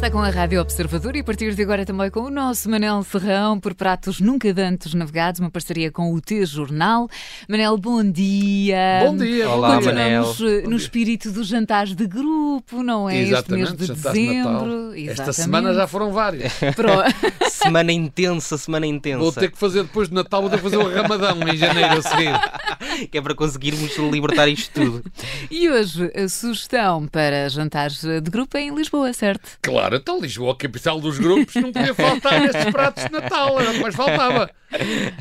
Está com a Rádio Observador e a partir de agora também com o nosso Manel Ferrão, por pratos nunca dantes navegados, uma parceria com o T-Jornal. Manel, bom dia. Bom dia. Olá, Continuamos Manel. no espírito dos jantares de grupo, não é? Exatamente, este mês de jantares de Natal. dezembro. Esta semana já foram vários. Pro- Semana intensa, semana intensa. Vou ter que fazer depois de Natal, vou ter que fazer o Ramadão em janeiro a seguir. Que é para conseguirmos libertar isto tudo. E hoje a sugestão para jantares de grupo é em Lisboa, certo? Claro, então Lisboa, capital dos grupos, não podia faltar nestes pratos de Natal, era o que mais faltava.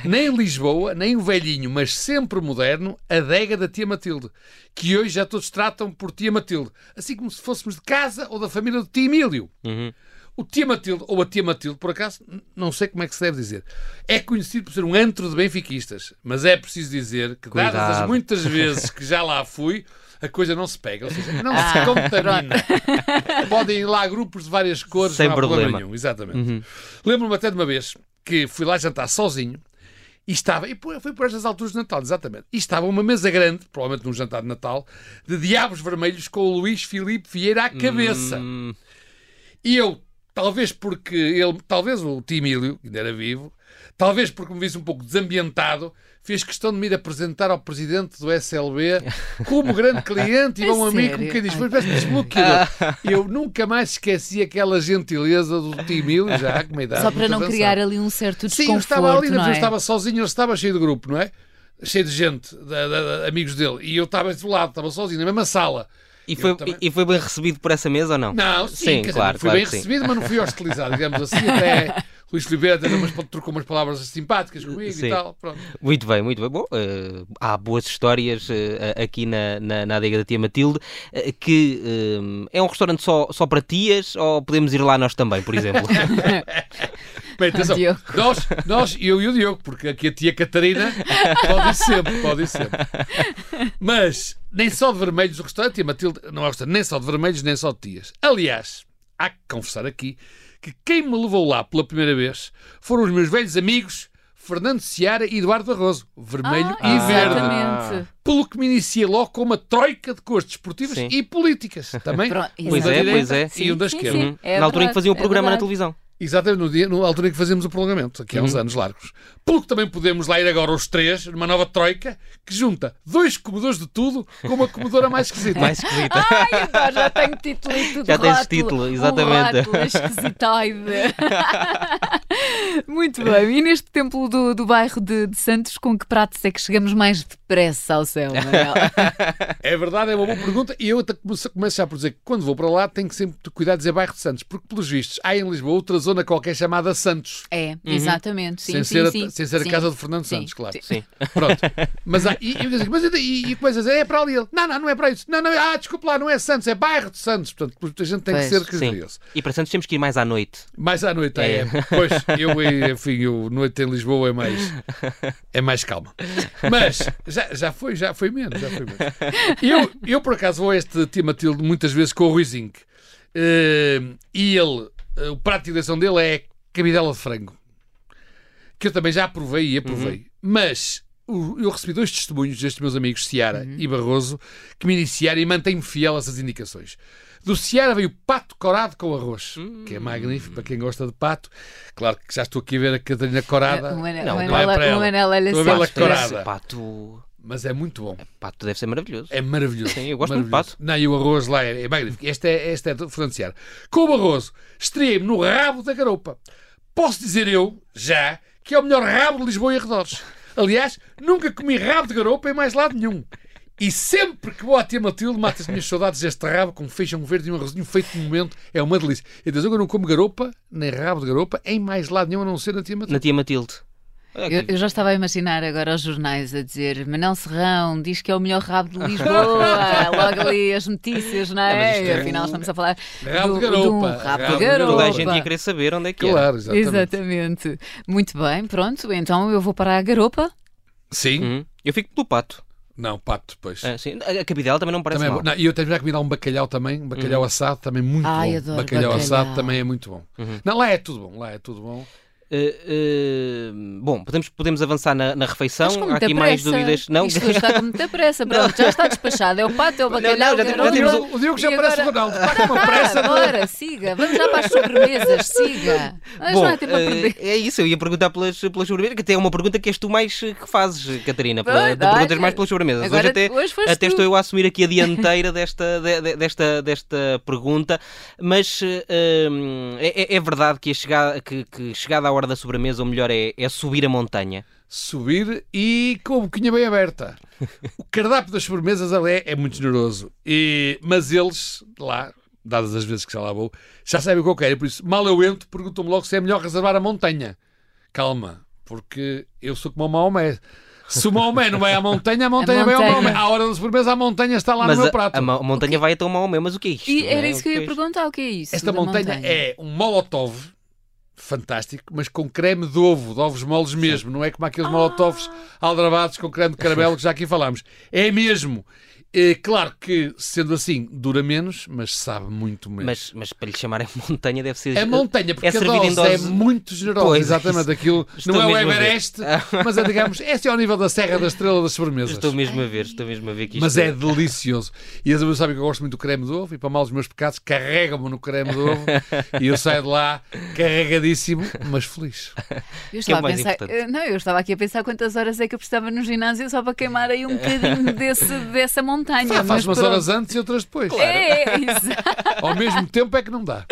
Nem Lisboa, nem o velhinho, mas sempre moderno, a adega da tia Matilde, que hoje já todos tratam por tia Matilde, assim como se fôssemos de casa ou da família do tio Emílio. Uhum. O tia Matilde, ou a tia Matilde, por acaso, não sei como é que se deve dizer, é conhecido por ser um antro de benfiquistas, mas é preciso dizer que, dadas as Cuidado. muitas vezes que já lá fui, a coisa não se pega, ou seja, não Ah, se contamina. Podem ir lá grupos de várias cores, Sem não há problema, problema. nenhum. Exatamente. Lembro-me até de uma vez que fui lá jantar sozinho e estava, e foi foi por estas alturas de Natal, exatamente, e estava uma mesa grande, provavelmente num jantar de Natal, de diabos vermelhos com o Luís Filipe Vieira à cabeça. Hum, E eu, talvez porque ele, talvez o Timílio, que ainda era vivo, talvez porque me visse um pouco desambientado, fez questão de me ir apresentar ao presidente do SLB como grande cliente e É bom amigo, sério? como quem diz, foi parece desbloqueador. Eu nunca mais esqueci aquela gentileza do Timílio, já com uma idade Só para não avançada. criar ali um certo Sim, desconforto, eu estava ali, não eu é? estava sozinho, ele estava cheio de grupo, não é? Cheio de gente, de, de- de amigos dele. E eu estava do lado, estava sozinho, na mesma sala. E foi, também. e foi bem recebido por essa mesa ou não? Não, sim, Sim, dizer, claro, fui claro bem que sim. recebido, mas não fui hostilizado, digamos assim. Até Luís umas- trocou umas palavras simpáticas comigo Sim. e tal. Pronto. Muito bem, muito bem. Bom, eh, há boas histórias eh, aqui na, na, na adega da tia Matilde, eh, que é um restaurante só, só para tias ou podemos ir lá nós também, por exemplo? Bem, atenção, Diogo. nós, nós, eu e o Diogo, porque aqui a tia Catarina pode ir sempre, pode ir sempre. Mas nem só de vermelhos o restaurante, e a Matilde não é restaurante nem só de vermelhos, nem só de tias. Aliás, há que confessar aqui que quem me levou lá pela primeira vez foram os meus velhos amigos Fernando Seara e Eduardo Barroso, vermelho Ah, e verde. Exatamente. pelo que me iniciei logo com uma troika de cores desportivas Sim. e políticas também. Pronto, Pois é, pois é. E um da Sim, esquerda. sim. Uhum. É na altura em verdade, que faziam um é programa na verdade. televisão. Exatamente, no dia, na altura em que fazemos o prolongamento, aqui há uns anos largos. Pelo que também podemos lá ir agora os três, numa nova troika, que junta dois comedores de tudo com uma comedora mais esquisita. Mais esquisita. Ai, agora já tenho título e tudo. Já tens título, um exatamente. rótulo esquisitoide. Muito bem. E neste templo do, do bairro de, de Santos, com que pratos é que chegamos mais depressa ao céu, Manuel? É verdade, é uma boa pergunta. E eu até começo, começo já por dizer que quando vou para lá tenho que sempre ter cuidado de dizer bairro de Santos, porque pelos vistos há em Lisboa outra zona qualquer chamada Santos. É, exatamente. Sim, sem, sim, ser a, sim. sem ser a Sim. casa de Fernando Sim. Santos, claro. Sim. Pronto. Mas, há, e, e, eu digo, mas e, e, a dizer, é para ali. Ele, não, não, não é para isso. Não, não, ah, desculpa lá, não é Santos, é bairro de Santos. Portanto, a gente tem Pois. que ser criterioso. E para Santos temos que ir mais à noite. Mais à noite, é. É. Pois, eu, enfim, eu, noite em Lisboa é mais, é mais calma. Mas já, já foi, já foi menos, já foi menos. Eu, eu, por acaso, vou a este Tia Matilde muitas vezes com o Ruizinho. Eh, e ele, eh, o prato de eleição dele é cabidela de frango. Que eu também já aprovei e aprovei. Mas o- eu recebi dois testemunhos destes meus amigos, Ciara e Barroso, que me iniciaram e mantêm-me fiel a essas indicações. Do Ciara veio pato corado com arroz, que é magnífico para quem gosta de pato. Claro que já estou aqui a ver a Catarina Corada, O Manel, Não, não é para ela. Manel, olha Estou a vê-la só. corada. Pato, mas é muito bom. pato deve ser maravilhoso. É maravilhoso. Sim, eu gosto muito de pato. Não, e o arroz lá é, é magnífico. Este é, este é do Seara. Com o Barroso, estreiei-me no rabo da garopa. Posso dizer eu, já, que é o melhor rabo de Lisboa e arredores. Aliás, nunca comi rabo de garopa em mais lado nenhum. E sempre que vou à tia Matilde, mata as minhas saudades deste rabo com feijão verde e um arrozinho feito no momento. É uma delícia. E desde agora eu não como garopa, nem rabo de garopa, em mais lado nenhum a não ser na tia Matilde. Na tia Matilde. Eu, eu já estava a imaginar agora os jornais a dizer Manel Serrão diz que é o melhor rabo de Lisboa. Logo ali as notícias, não é? E é afinal um estamos a falar rabo do, de garopa, de um rabo, rabo de garopa. Toda a gente ia querer saber onde é que era. Claro, exatamente. Exatamente. Muito bem, pronto. Então eu vou para a garopa. Sim. Uhum. Eu fico pelo pato. Não, pato depois. Ah, sim. A cabidela também não parece Também é mal. bom. Não, e eu tenho já comido lá um bacalhau também, um bacalhau assado também muito Ai, bom. adoro bacalhau, bacalhau. assado também é muito bom. Não, lá é tudo bom, lá é tudo bom. Uh, uh, bom, podemos, podemos avançar na, na refeição. Há aqui pressa. mais dúvidas. Não, Isto está com muita pressa. Pronto, já está despachado. É o pato, é o bacalhau. já é temos- já O arroz. Diogo, o Diogo já parece agora- Ronaldo. Está com uma pressa. de- Bora, siga. Vamos já para as sobremesas. Siga. Mas Bom, não há tempo a eh, perder. é isso, eu ia perguntar pelas, pelas sobremesas, que até é uma pergunta que és tu mais que fazes, Catarina. Pela, tu perguntas olha, mais pelas sobremesas. agora hoje até, hoje até estou eu a assumir aqui a dianteira desta, de- de- desta, desta pergunta, mas é, é- é verdade que, a chegada, que, que chegada à hora da sobremesa, o melhor é, é subir a montanha. subir e com a boquinha bem aberta. O cardápio das sobremesas ali é, é muito generoso. E, mas eles, lá, dadas as vezes que já lá vou, já sabem o que eu quero. Por isso, mal eu entro, perguntam-me logo se é melhor reservar a montanha. Calma, porque eu sou como o Maomé. Se o Maomé não vai à montanha, a montanha, vai ao montanha. Maomé. À hora da sobremesa, a montanha está lá mas no meu a, prato. a mo- montanha vai até uma ao mas o que é isto? E era é? isso que eu O ia é perguntar. O que é isso? Esta da montanha, é um molotov fantástico, mas com creme de ovo, de ovos moles mesmo. Não é como aqueles molotovs aldrabados com creme de caramelo que já aqui falámos. É mesmo. É claro que, sendo assim, dura menos, mas sabe muito menos. Mas, mas para lhe chamarem montanha deve ser. É montanha, porque é a em dose, é dose- muito generosa. Pois, exatamente. isso. Aquilo Estou não é o a. Everest, mas é, digamos, este é ao nível da Serra da Estrela das sobremesas. Estou mesmo a ver, estou mesmo a ver que isto Mas é delicioso. E as pessoas sabem que eu gosto muito do creme de ovo e para mal dos meus pecados carregam-me no creme de ovo e eu saio de lá carregadíssimo, mas feliz. Eu é estava a mais pensar, importante. eh, não, eu estava aqui a pensar quantas horas é que eu precisava no ginásio só para queimar aí um bocadinho desse, dessa montanha. Faz mas umas pronto. horas antes e outras depois. É, é, exato. Ao mesmo tempo é que não dá.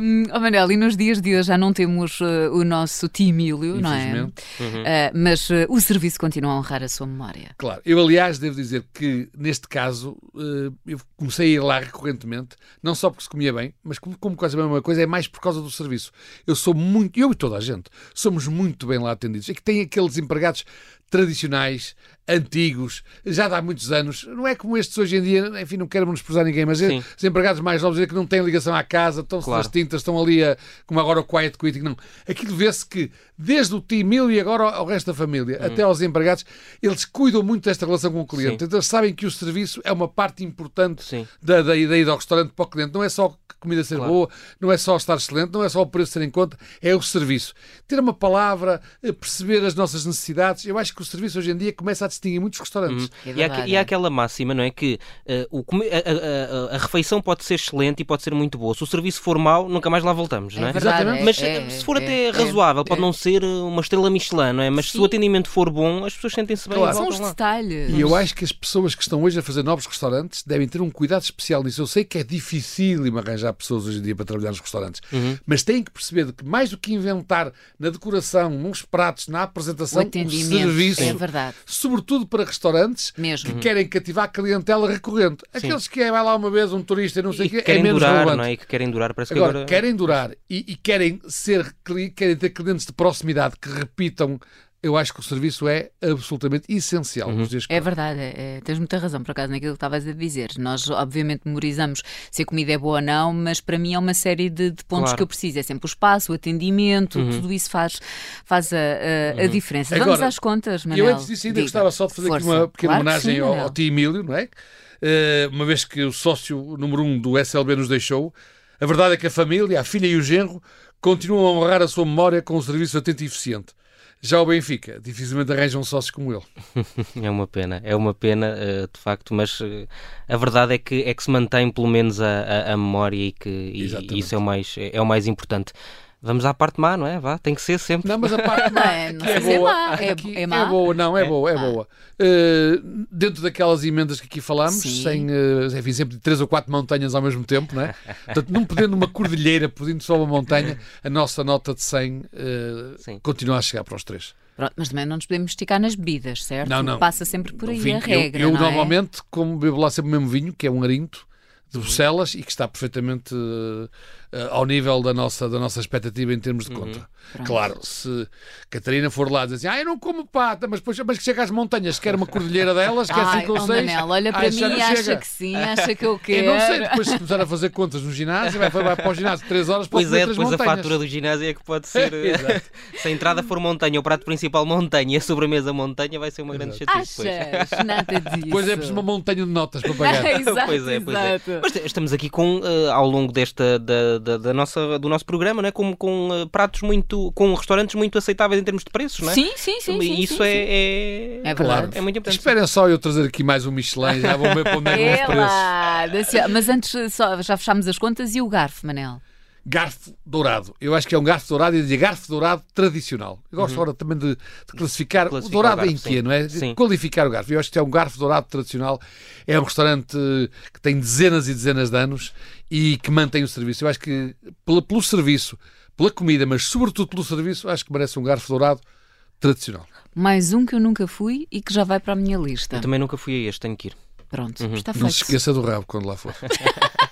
Um, oh Manel, e nos dias de hoje já não temos eh, o nosso Timílio, não é? Infelizmente. Eh, mas eh, o serviço continua a honrar a sua memória. Claro. Eu, aliás, devo dizer que neste caso eh, eu comecei a ir lá recorrentemente, não só porque se comia bem, mas como, como quase a mesma coisa, é mais por causa do serviço. Eu sou muito, eu e toda a gente, somos muito bem lá atendidos. É que tem aqueles empregados tradicionais, antigos, já há muitos anos. Não é como estes hoje em dia, enfim, não quero menosprezar ninguém, mas Sim. os empregados mais novos que não têm ligação à casa, estão-se Claro. nas tintas, estão ali a, como agora o quiet quitting. Não. Aquilo vê-se que, desde o Timil e agora ao resto da família, até aos empregados, eles cuidam muito desta relação com o cliente. Hum. Sim. Então, eles sabem que o serviço é uma parte importante Sim. da, da ideia do restaurante para o cliente. Não é só a comida ser Claro. boa, não é só estar excelente, não é só o preço ser em conta, é o serviço. Ter uma palavra, eh, perceber as nossas necessidades. Eu acho que o serviço hoje em dia começa a distinguir muitos restaurantes. É E há, verdade, e há é. aquela máxima, não é? Que eh, o a, a- a- a refeição pode ser excelente e pode ser muito boa. Se o serviço for mau, nunca mais lá voltamos, não é? É verdade, Exatamente. é, Mas é, eh, se for é, até é, razoável, pode é. não ser eh, uma estrela Michelin, não é? Mas se Sim. o atendimento for bom, as pessoas sentem-se bem Claro. e São os detalhes. E eu acho que as pessoas que estão hoje a fazer novos restaurantes devem ter um cuidado especial nisso. Eu sei que é difícil arranjar pessoas hoje em dia para trabalhar nos restaurantes, Uhum. mas têm que perceber que mais do que inventar na decoração, nos pratos, na O apresentação, o, atendimento. serviço, É verdade. sobretudo para restaurantes Mesmo. que querem cativar a clientela recorrente. Aqueles que é, vai lá uma vez um turista e não sei o quê, que é querem menos durar, relevante. não é? E que querem durar, parece que Agora, agora... querem durar e, e querem ser querem ter clientes de proximidade que repitam. Eu acho que o serviço é absolutamente essencial nos dias que É verdade, é, é, tens muita razão, por acaso, naquilo que estavas a dizer. Nós, obviamente, memorizamos se a comida é boa ou não, mas para mim é uma série de, de pontos Claro. que eu preciso. É sempre o espaço, o atendimento, tudo isso faz, faz a, a- a diferença. Vamos Agora, às contas, Manel. eu antes disso ainda Diga. gostava só de fazer aqui uma pequena Claro homenagem sim, ao, ao tio Emílio, não é? Eh, uma vez que o sócio número um do SLB nos deixou, a verdade é que a família, a filha e o genro continuam a honrar a sua memória com um serviço atento e eficiente. Já o Benfica, dificilmente arranja um sócio como ele. É uma pena, é uma pena, eh, de facto, mas eh, a verdade é que, é que se mantém pelo menos a, a- a memória e que e- e isso é o, mais, é o mais importante. Vamos à parte má, não é? Vá, tem que ser sempre. Não, mas a parte má, é- não que é sei se é boa, má, é- é má? boa, não, é boa, é Ah. boa. Eh, dentro daquelas emendas que aqui falámos, Sim. sem, eh, enfim, sempre de três ou quatro montanhas ao mesmo tempo, não é? Portanto, não podendo uma cordilheira, podendo só uma montanha, a nossa nota de 100 eh, Sim. continua a chegar para os três. Pronto, mas também não nos podemos esticar nas bebidas, certo? Não, não. Passa sempre por aí vinho, a regra. eu, eu não é? normalmente como bebo lá sempre o mesmo vinho, que é um arinto de Bucelas e que está perfeitamente eh, eh, ao nível da nossa, da nossa expectativa em termos de conta. Uhum. Claro, se Catarina for lá dizer assim, ah, eu não como pata, mas depois mas que chega às montanhas, quer uma cordilheira delas, quer Ai, cinco ou oh, seis. Manel, olha para ai, mim e acha chega. que sim, acha que eu Eu quero. não sei, depois se começar a fazer contas no ginásio, vai, vai para o ginásio três horas para Pois é, depois a montanhas. fatura do ginásio é que pode ser. eh, Exato. se a entrada for montanha, o prato principal montanha e a sobremesa montanha, vai ser uma grande chatice. depois. Achas? Nada disso. Depois é preciso uma montanha de notas para pagar. exato, Pois é, pois é. exato. Mas estamos aqui com, uh, ao longo desta, da, da, da, nossa, do nosso programa, não é? com, com uh, pratos muito, com restaurantes muito aceitáveis em termos de preços, não é? Sim, sim, sim. E isso sim, é, sim. é, É Claro. verdade. é muito importante. Esperem só eu trazer aqui mais um Michelin, já vão ver para onde é que vão os É preços. desse- Mas antes só, já fechámos as contas e o garfo, Manel? Garfo dourado. Eu acho que é um garfo dourado e de garfo dourado tradicional. Eu gosto agora também de, de classificar, Uhum. Classificar o dourado o garfo, em quê, sim. não é? Sim. Qualificar o garfo. Eu acho que é um garfo dourado tradicional. É um restaurante que tem dezenas e dezenas de anos e que mantém o serviço. Eu acho que pelo, pelo serviço, pela comida, mas sobretudo pelo serviço, acho que merece um garfo dourado tradicional. Mais um que eu nunca fui e que já vai para a minha lista. Eu também nunca fui a este, tenho que ir. Pronto, está Não se feito. esqueça do rabo quando lá for.